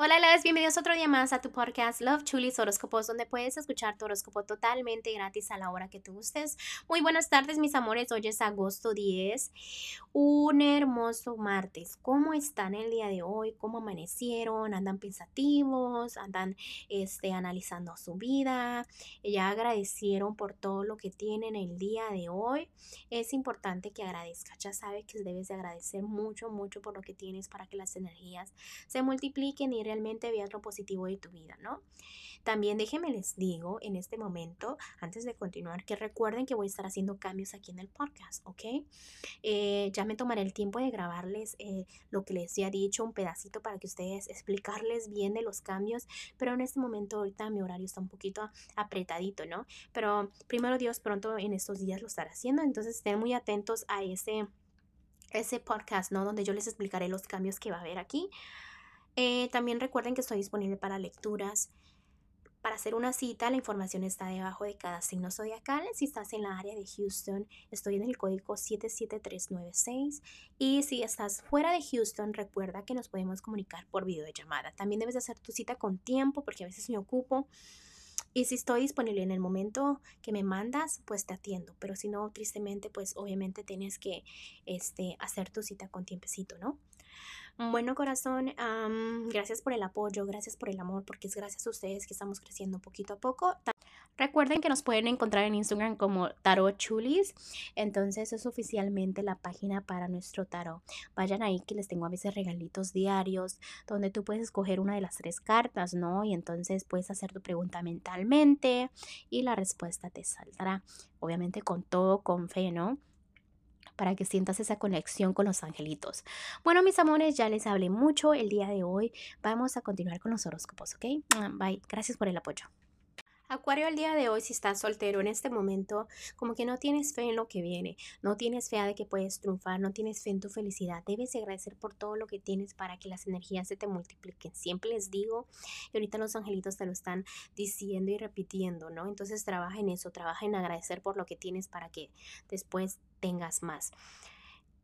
Hola, las bienvenidos otro día más a tu podcast Love Chulis Horóscopos, donde puedes escuchar tu horóscopo totalmente gratis a la hora que tú gustes. Muy buenas tardes, mis amores. Hoy es agosto 10, un hermoso martes. ¿Cómo están el día de hoy? ¿Cómo amanecieron? ¿Andan pensativos? ¿Andan este, analizando su vida? ¿Ya agradecieron por todo lo que tienen el día de hoy? Es importante que agradezcas. Ya sabes que debes de agradecer mucho, mucho por lo que tienes para que las energías se multipliquen y realmente veas lo positivo de tu vida, ¿no? También déjenme les digo en este momento, antes de continuar, que recuerden que voy a estar haciendo cambios aquí en el podcast, ¿ok? Eh, ya me tomaré el tiempo de grabarles eh, lo que les he dicho, un pedacito para que ustedes explicarles bien de los cambios, pero en este momento ahorita mi horario está un poquito apretadito, ¿no? Pero primero Dios pronto en estos días lo estará haciendo, entonces estén muy atentos a ese ese podcast, ¿no? Donde yo les explicaré los cambios que va a haber aquí. Eh, también recuerden que estoy disponible para lecturas. Para hacer una cita, la información está debajo de cada signo zodiacal. Si estás en la área de Houston, estoy en el código 77396. Y si estás fuera de Houston, recuerda que nos podemos comunicar por videollamada. También debes hacer tu cita con tiempo porque a veces me ocupo. Y si estoy disponible en el momento que me mandas, pues te atiendo. Pero si no, tristemente, pues obviamente tienes que este, hacer tu cita con tiempecito, ¿no? Bueno, corazón, gracias por el apoyo, gracias por el amor, porque es gracias a ustedes que estamos creciendo poquito a poco. Recuerden que nos pueden encontrar en Instagram como Tarot Chulis. Entonces es oficialmente la página para nuestro tarot. Vayan ahí que les tengo a veces regalitos diarios donde tú puedes escoger una de las tres cartas, ¿no? Y entonces puedes hacer tu pregunta mentalmente y la respuesta te saldrá. Obviamente con todo, con fe, ¿no? Para que sientas esa conexión con los angelitos. Bueno, mis amores, ya les hablé mucho el día de hoy. Vamos a continuar con los horóscopos, ¿ok? Bye. Gracias por el apoyo. Acuario, el día de hoy, si estás soltero en este momento, como que no tienes fe en lo que viene, no tienes fe de que puedes triunfar, no tienes fe en tu felicidad. Debes agradecer por todo lo que tienes para que las energías se te multipliquen. Siempre les digo, y ahorita los angelitos te lo están diciendo y repitiendo, ¿no? Entonces trabaja en eso, trabaja en agradecer por lo que tienes para que después tengas más.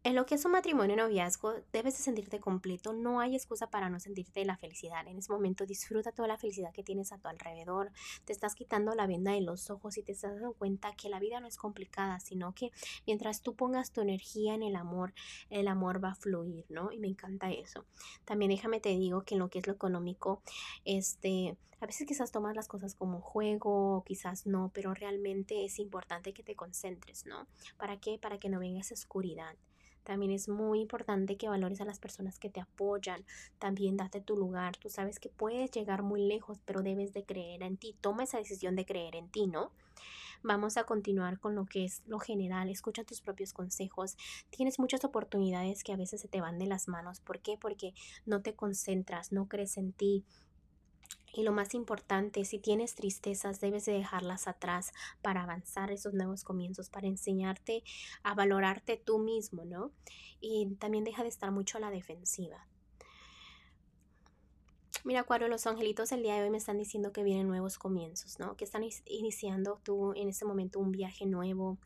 En lo que es un matrimonio y noviazgo, debes de sentirte completo. No hay excusa para no sentirte la felicidad. En ese momento disfruta toda la felicidad que tienes a tu alrededor. Te estás quitando la venda de los ojos y te estás dando cuenta que la vida no es complicada, sino que mientras tú pongas tu energía en el amor, el amor va a fluir, ¿no? Y me encanta eso. También déjame te digo que en lo que es lo económico, este, a veces quizás tomas las cosas como juego, quizás no, pero realmente es importante que te concentres, ¿no? ¿Para qué? Para que no venga esa oscuridad. También es muy importante que valores a las personas que te apoyan. También date tu lugar. Tú sabes que puedes llegar muy lejos, pero debes de creer en ti. Toma esa decisión de creer en ti, ¿no? Vamos a continuar con lo que es lo general. Escucha tus propios consejos. Tienes muchas oportunidades que a veces se te van de las manos. ¿Por qué? Porque no te concentras, no crees en ti, y lo más importante, si tienes tristezas, debes de dejarlas atrás para avanzar esos nuevos comienzos, para enseñarte a valorarte tú mismo, ¿no? Y también deja de estar mucho a la defensiva. Mira, Acuario, los angelitos el día de hoy me están diciendo que vienen nuevos comienzos, ¿no? Que están iniciando tú en este momento un viaje nuevo,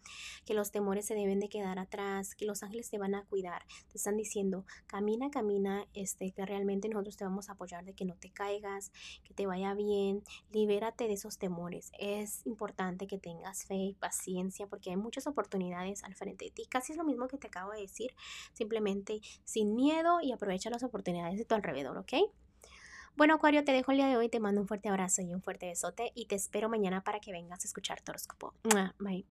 que los temores se deben de quedar atrás, que los ángeles te van a cuidar. Te están diciendo, camina, camina, este, que realmente nosotros te vamos a apoyar de que no te caigas, que te vaya bien, libérate de esos temores. Es importante que tengas fe y paciencia porque hay muchas oportunidades al frente de ti. Casi es lo mismo que te acabo de decir, simplemente sin miedo y aprovecha las oportunidades de tu alrededor, ¿ok? Bueno, Acuario, te dejo el día de hoy, te mando un fuerte abrazo y un fuerte besote y te espero mañana para que vengas a escuchar tu horóscopo. Bye.